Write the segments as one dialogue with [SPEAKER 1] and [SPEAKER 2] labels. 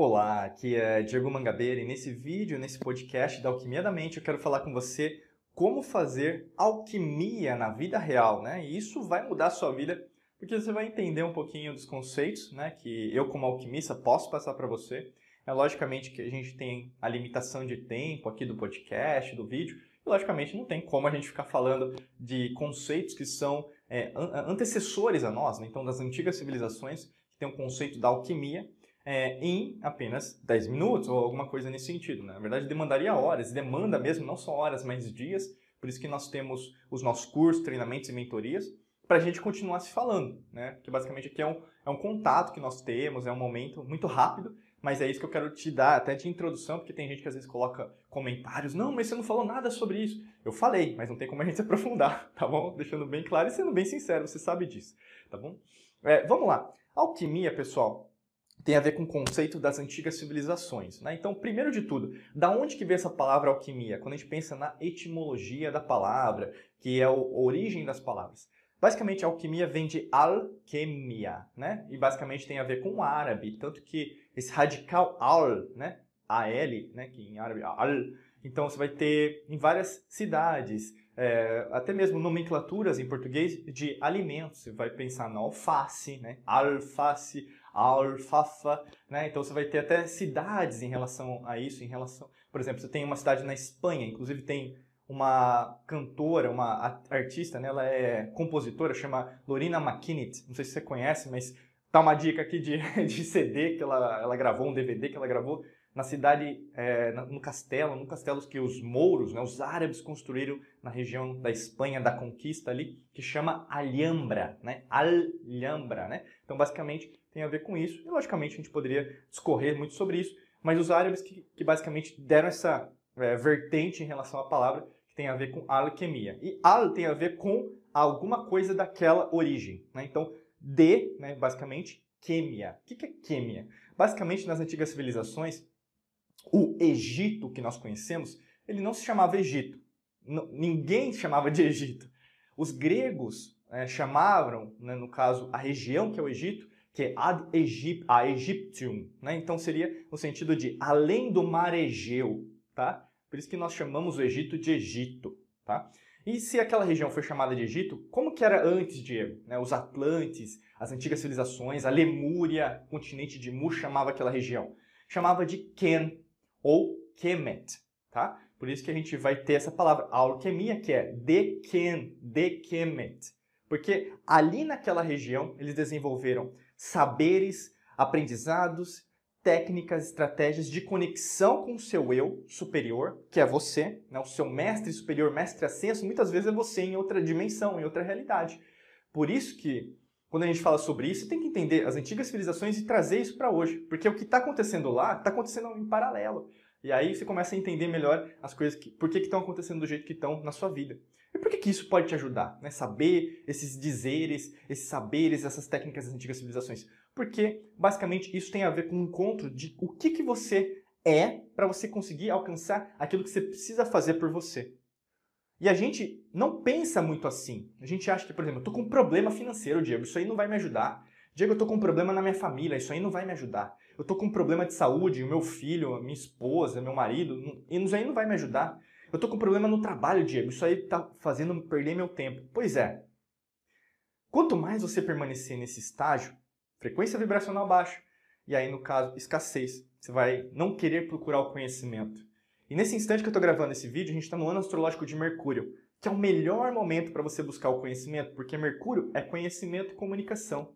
[SPEAKER 1] Olá, aqui é Diego Mangabeira e nesse vídeo, nesse podcast da Alquimia da Mente, eu quero falar com você como fazer alquimia na vida real, né? E isso vai mudar a sua vida porque você vai entender um pouquinho dos conceitos, né, que eu como alquimista posso passar para você. É logicamente que a gente tem a limitação de tempo aqui do podcast, do vídeo, e logicamente não tem como a gente ficar falando de conceitos que são é, antecessores a nós, né? então das antigas civilizações que tem o conceito da alquimia é, em apenas 10 minutos ou alguma coisa nesse sentido. Né? Na verdade, demandaria horas, demanda mesmo, não só horas, mas dias. Por isso que nós temos os nossos cursos, treinamentos e mentorias para a gente continuar se falando, né? Que basicamente aqui é um, é um contato que nós temos, é um momento muito rápido, mas é isso que eu quero te dar até de introdução, porque tem gente que às vezes coloca comentários, não, mas você não falou nada sobre isso. Eu falei, mas não tem como a gente se aprofundar, tá bom? Deixando bem claro e sendo bem sincero, você sabe disso, tá bom? É, vamos lá. Alquimia, pessoal, tem a ver com o conceito das antigas civilizações. Né? Então, primeiro de tudo, da onde que vem essa palavra alquimia? Quando a gente pensa na etimologia da palavra, que é a origem das palavras. Basicamente, a alquimia vem de alquimia, né? E basicamente tem a ver com o árabe, tanto que esse radical al, né? AL, né? Que em árabe al. Então você vai ter em várias cidades, é, até mesmo nomenclaturas em português de alimentos. Você vai pensar na alface, né? Alface, alfafa, né? Então você vai ter até cidades em relação a isso, em relação, por exemplo, você tem uma cidade na Espanha, inclusive tem uma cantora, uma artista, né? ela é compositora, chama Lorina McKinney. Não sei se você conhece, mas tá uma dica aqui de, de CD que ela, ela gravou, um DVD que ela gravou na cidade, é, no castelo, no castelo que os mouros, né, os árabes construíram na região da Espanha da Conquista ali, que chama Alhambra, né? Alhambra, né? Então, basicamente, tem a ver com isso. E, logicamente, a gente poderia discorrer muito sobre isso, mas os árabes que, que basicamente deram essa é, vertente em relação à palavra tem a ver com alquimia. E al tem a ver com alguma coisa daquela origem. Né? Então, de, né, basicamente, químia. O que é químia? Basicamente, nas antigas civilizações, o Egito que nós conhecemos, ele não se chamava Egito. ninguém chamava de Egito. Os gregos é, chamavam, né, no caso, a região que é o Egito, que é ad Egypt, a Egyptium. Né? Então, seria no sentido de além do mar Egeu. Tá? Por isso que nós chamamos o Egito de Egito, tá? E se aquela região foi chamada de Egito, como que era antes, Diego? Né? Os Atlantes, as antigas civilizações, a Lemúria, o continente de Mu chamava aquela região. Chamava de Ken ou Kemet, tá? Por isso que a gente vai ter essa palavra alquimia, que é de Ken, de. Porque ali naquela região eles desenvolveram saberes, aprendizados técnicas, estratégias de conexão com o seu eu superior, que é você, né? o seu mestre superior, mestre ascenso, muitas vezes é você em outra dimensão, em outra realidade. Por isso que, quando a gente fala sobre isso, tem que entender as antigas civilizações e trazer isso para hoje. Porque o que está acontecendo lá está acontecendo em paralelo. E aí você começa a entender melhor as coisas, que, por que estão acontecendo do jeito que estão na sua vida. E por que, que isso pode te ajudar? Né? Saber esses dizeres, esses saberes, essas técnicas das antigas civilizações porque basicamente isso tem a ver com o encontro de o que, que você é para você conseguir alcançar aquilo que você precisa fazer por você. E a gente não pensa muito assim. A gente acha que, por exemplo, eu tô com um problema financeiro, Diego, isso aí não vai me ajudar. Diego, eu tô com um problema na minha família, isso aí não vai me ajudar. Eu tô com um problema de saúde, o meu filho, a minha esposa, meu marido, isso aí não vai me ajudar. Eu tô com um problema no trabalho, Diego, isso aí tá fazendo perder meu tempo. Pois é. Quanto mais você permanecer nesse estágio, frequência vibracional baixa, e aí, no caso, escassez. Você vai não querer procurar o conhecimento. E nesse instante que eu estou gravando esse vídeo, a gente está no ano astrológico de Mercúrio, que é o melhor momento para você buscar o conhecimento, porque Mercúrio é conhecimento e comunicação.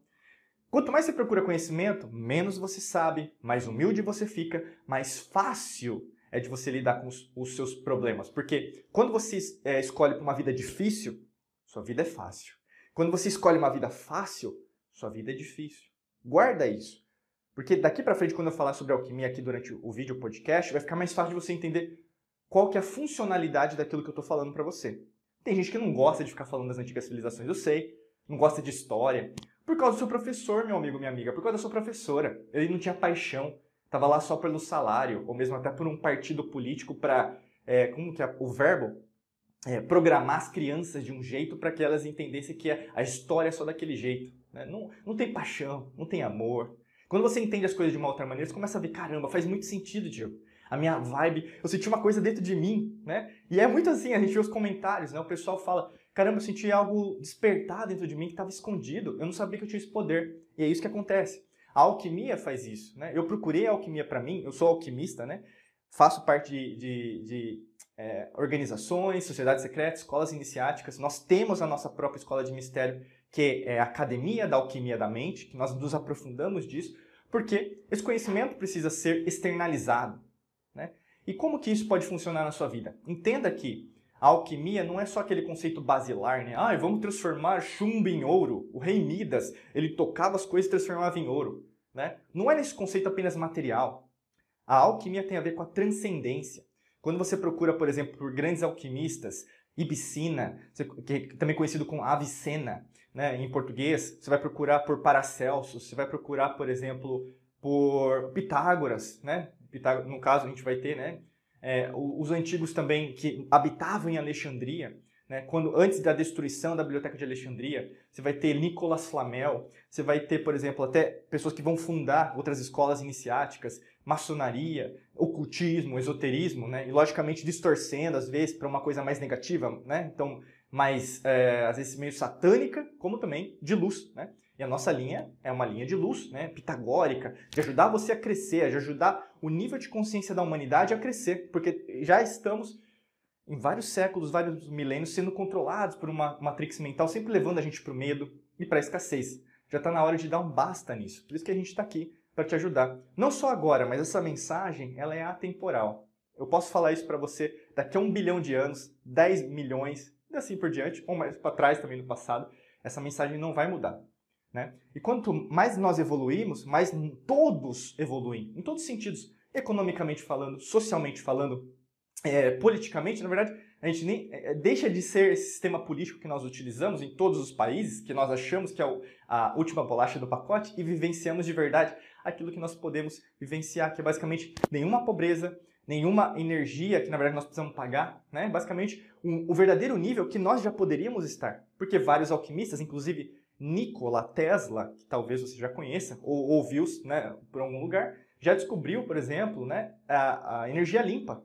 [SPEAKER 1] Quanto mais você procura conhecimento, menos você sabe, mais humilde você fica, mais fácil é de você lidar com os, os seus problemas. Porque quando você é, escolhe uma vida difícil, sua vida é fácil. Quando você escolhe uma vida fácil, sua vida é difícil. Guarda isso. Porque daqui para frente, quando eu falar sobre alquimia aqui durante o vídeo podcast, vai ficar mais fácil de você entender qual que é a funcionalidade daquilo que eu estou falando para você. Tem gente que não gosta de ficar falando das antigas civilizações, eu sei. Não gosta de história. Por causa do seu professor, meu amigo, minha amiga. Por causa da sua professora. Ele não tinha paixão. Tava lá só pelo salário. Ou mesmo até por um partido político para... É, como que é o verbo? É, programar as crianças de um jeito para que elas entendessem que a história é só daquele jeito. Né? Não, não tem paixão, não tem amor. Quando você entende as coisas de uma outra maneira, você começa a ver, caramba, faz muito sentido, Diego. A minha vibe, eu senti uma coisa dentro de mim, né? E é muito assim, a gente vê os comentários, né? O pessoal fala, caramba, eu senti algo despertar dentro de mim que estava escondido, eu não sabia que eu tinha esse poder. E é isso que acontece. A alquimia faz isso, né? Eu procurei a alquimia para mim, eu sou alquimista, né? Faço parte de, de, de é, organizações, sociedades secretas, escolas iniciáticas. Nós temos a nossa própria escola de mistério que é a Academia da Alquimia da Mente, que nós nos aprofundamos disso, porque esse conhecimento precisa ser externalizado. Né? E como que isso pode funcionar na sua vida? Entenda que a alquimia não é só aquele conceito basilar, né? Ah, vamos transformar chumbo em ouro. O rei Midas, ele tocava as coisas e transformava em ouro. Né? Não é nesse conceito apenas material. A alquimia tem a ver com a transcendência. Quando você procura, por exemplo, por grandes alquimistas, Ibicina, é também conhecido como Avicena, né, em português, você vai procurar por Paracelsus, você vai procurar, por exemplo, por Pitágoras, né? Pitágoras, no caso, a gente vai ter, né? É, os antigos também que habitavam em Alexandria, né? Quando antes da destruição da biblioteca de Alexandria, você vai ter Nicolas Flamel, você vai ter, por exemplo, até pessoas que vão fundar outras escolas iniciáticas, maçonaria, ocultismo, esoterismo, né? E logicamente distorcendo às vezes para uma coisa mais negativa, né? Então mais, é, às vezes, meio satânica, como também de luz, né? E a nossa linha é uma linha de luz, né? Pitagórica, de ajudar você a crescer, de ajudar o nível de consciência da humanidade a crescer, porque já estamos em vários séculos, vários milênios sendo controlados por uma matrix mental, sempre levando a gente para o medo e para a escassez. Já está na hora de dar um basta nisso. Por isso que a gente está aqui para te ajudar. Não só agora, mas essa mensagem ela é atemporal. Eu posso falar isso para você daqui a um bilhão de anos, 10 milhões, e assim por diante, ou mais para trás também no passado, essa mensagem não vai mudar. Né? E quanto mais nós evoluímos, mais todos evoluem, em todos os sentidos, economicamente falando, socialmente falando, é, politicamente, na verdade, a gente nem é, deixa de ser esse sistema político que nós utilizamos em todos os países, que nós achamos que é o, a última bolacha do pacote, e vivenciamos de verdade aquilo que nós podemos vivenciar, que é basicamente nenhuma pobreza, nenhuma energia que na verdade nós precisamos pagar, né? Basicamente, um, o verdadeiro nível que nós já poderíamos estar. Porque vários alquimistas, inclusive Nikola Tesla, que talvez você já conheça ou ouviu né, por algum lugar, já descobriu, por exemplo, né, a, a energia limpa.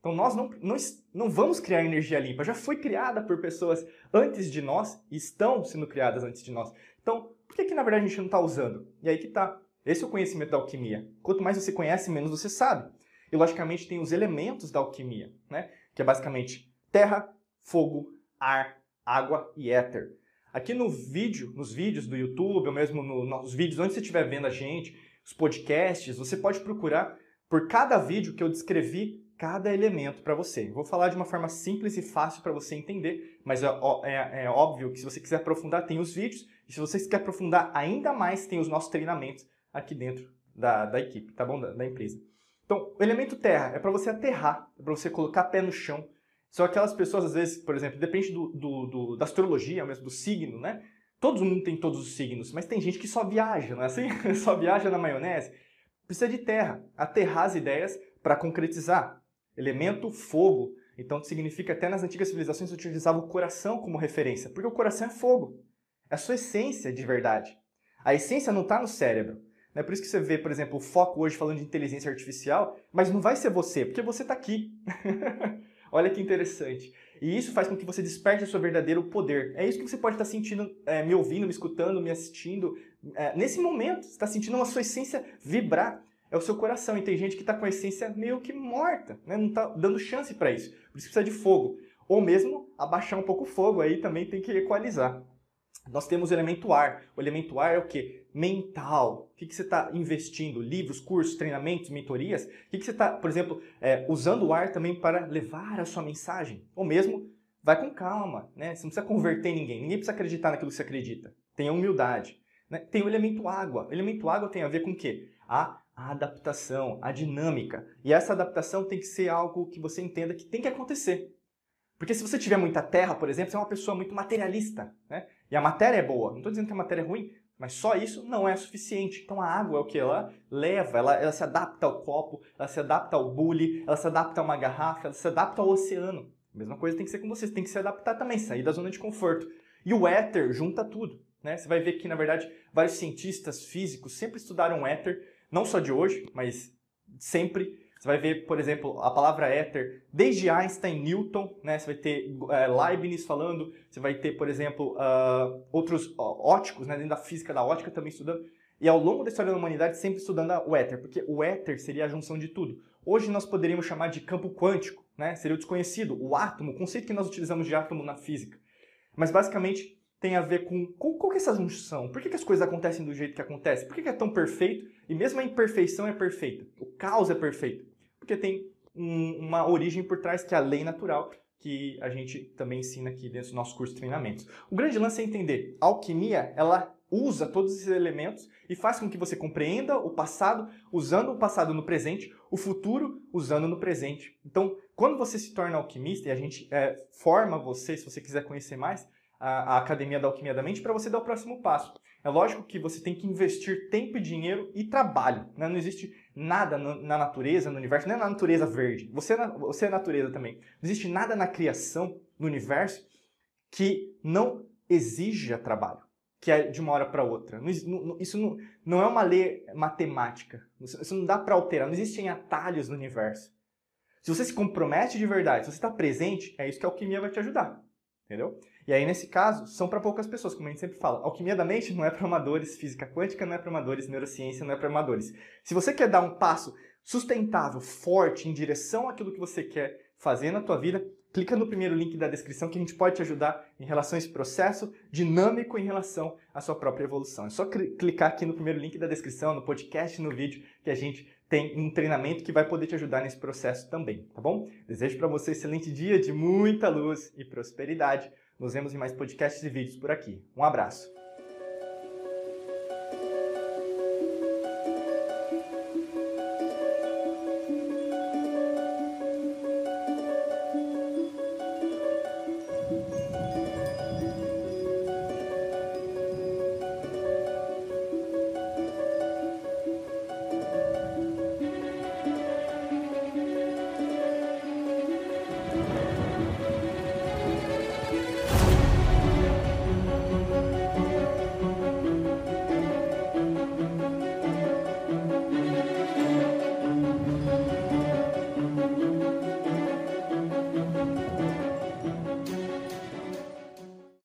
[SPEAKER 1] Então nós não, não, não vamos criar energia limpa, já foi criada por pessoas antes de nós e estão sendo criadas antes de nós. Então, por que, que na verdade a gente não está usando? E aí que está. Esse é o conhecimento da alquimia. Quanto mais você conhece, menos você sabe. E logicamente tem os elementos da alquimia, né? Que é basicamente terra, fogo, ar, água e éter. Aqui no vídeo, nos vídeos do YouTube, ou mesmo no, nos vídeos onde você estiver vendo a gente, os podcasts, você pode procurar por cada vídeo que eu descrevi cada elemento para você. vou falar de uma forma simples e fácil para você entender, mas é, é, é, óbvio que se você quiser aprofundar, tem os vídeos, e se você quer aprofundar ainda mais, tem os nossos treinamentos aqui dentro da, da equipe, tá bom? Da, da empresa. Então, o elemento terra é para você aterrar, é para você colocar pé no chão. São aquelas pessoas, às vezes, por exemplo, depende do, do, do, da astrologia, mesmo do signo, né? Todo mundo tem todos os signos, mas tem gente que só viaja, não é assim? só viaja na maionese. Precisa de terra, aterrar as ideias para concretizar. Elemento fogo. Então, significa até nas antigas civilizações utilizava o coração como referência, porque o coração é fogo. É a sua essência de verdade. A essência não está no cérebro. É por isso que você vê, por exemplo, o foco hoje falando de inteligência artificial, mas não vai ser você, porque você está aqui. Olha que interessante. E isso faz com que você desperte o seu verdadeiro poder. É isso que você pode estar sentindo, é, me ouvindo, me escutando, me assistindo. É, nesse momento, você está sentindo a sua essência vibrar. É o seu coração. E tem gente que está com a essência meio que morta, né? não está dando chance para isso. Por isso precisa de fogo. Ou mesmo abaixar um pouco o fogo, aí também tem que equalizar. Nós temos o elemento ar. O elemento ar é o que? Mental. O que, que você está investindo? Livros, cursos, treinamentos, mentorias? O que, que você está, por exemplo, é, usando o ar também para levar a sua mensagem? Ou mesmo, vai com calma. Né? Você não precisa converter ninguém. Ninguém precisa acreditar naquilo que você acredita. Tenha humildade. Né? Tem o elemento água. O elemento água tem a ver com o quê? A adaptação, a dinâmica. E essa adaptação tem que ser algo que você entenda que tem que acontecer. Porque se você tiver muita terra, por exemplo, você é uma pessoa muito materialista, né? E a matéria é boa. Não estou dizendo que a matéria é ruim, mas só isso não é suficiente. Então a água é o que ela leva, ela, ela se adapta ao copo, ela se adapta ao bule, ela se adapta a uma garrafa, ela se adapta ao oceano. A mesma coisa tem que ser com você, você tem que se adaptar também, sair da zona de conforto. E o éter junta tudo. Né? Você vai ver que, na verdade, vários cientistas físicos sempre estudaram éter, não só de hoje, mas sempre. Você vai ver, por exemplo, a palavra éter desde Einstein, Newton, né? Você vai ter é, Leibniz falando, você vai ter, por exemplo, uh, outros óticos, né? dentro da física da ótica também estudando. E ao longo da história da humanidade sempre estudando o éter, porque o éter seria a junção de tudo. Hoje nós poderíamos chamar de campo quântico, né? Seria o desconhecido, o átomo, o conceito que nós utilizamos de átomo na física. Mas basicamente tem a ver com, com qual que é essa junção? Por que, que as coisas acontecem do jeito que acontecem? Por que, que é tão perfeito e mesmo a imperfeição é perfeita? O caos é perfeito? Porque tem um, uma origem por trás que é a lei natural que a gente também ensina aqui dentro do nosso curso de treinamentos. O grande lance é entender, a alquimia, ela usa todos esses elementos e faz com que você compreenda o passado usando o passado no presente, o futuro usando no presente. Então, quando você se torna alquimista e a gente é, forma você, se você quiser conhecer mais, a, a Academia da Alquimia da Mente, para você dar o próximo passo. É lógico que você tem que investir tempo e dinheiro e trabalho. Né? Não existe nada na natureza, no universo, nem na natureza verde. Você, é você é natureza também. Não existe nada na criação, no universo, que não exija trabalho que é de uma hora para outra. Isso não, não é uma lei matemática. Isso não dá para alterar. Não existem atalhos no universo. Se você se compromete de verdade, se você está presente, é isso que a alquimia vai te ajudar. Entendeu? E aí, nesse caso, são para poucas pessoas, como a gente sempre fala. Alquimia da mente não é para amadores, física quântica não é para amadores, neurociência não é para amadores. Se você quer dar um passo sustentável, forte, em direção àquilo que você quer fazer na tua vida, clica no primeiro link da descrição que a gente pode te ajudar em relação a esse processo dinâmico em relação à sua própria evolução. É só clicar aqui no primeiro link da descrição, no podcast, no vídeo, que a gente tem um treinamento que vai poder te ajudar nesse processo também, tá bom? Desejo para você um excelente dia de muita luz e prosperidade. Nos vemos em mais podcasts e vídeos por aqui. Um abraço.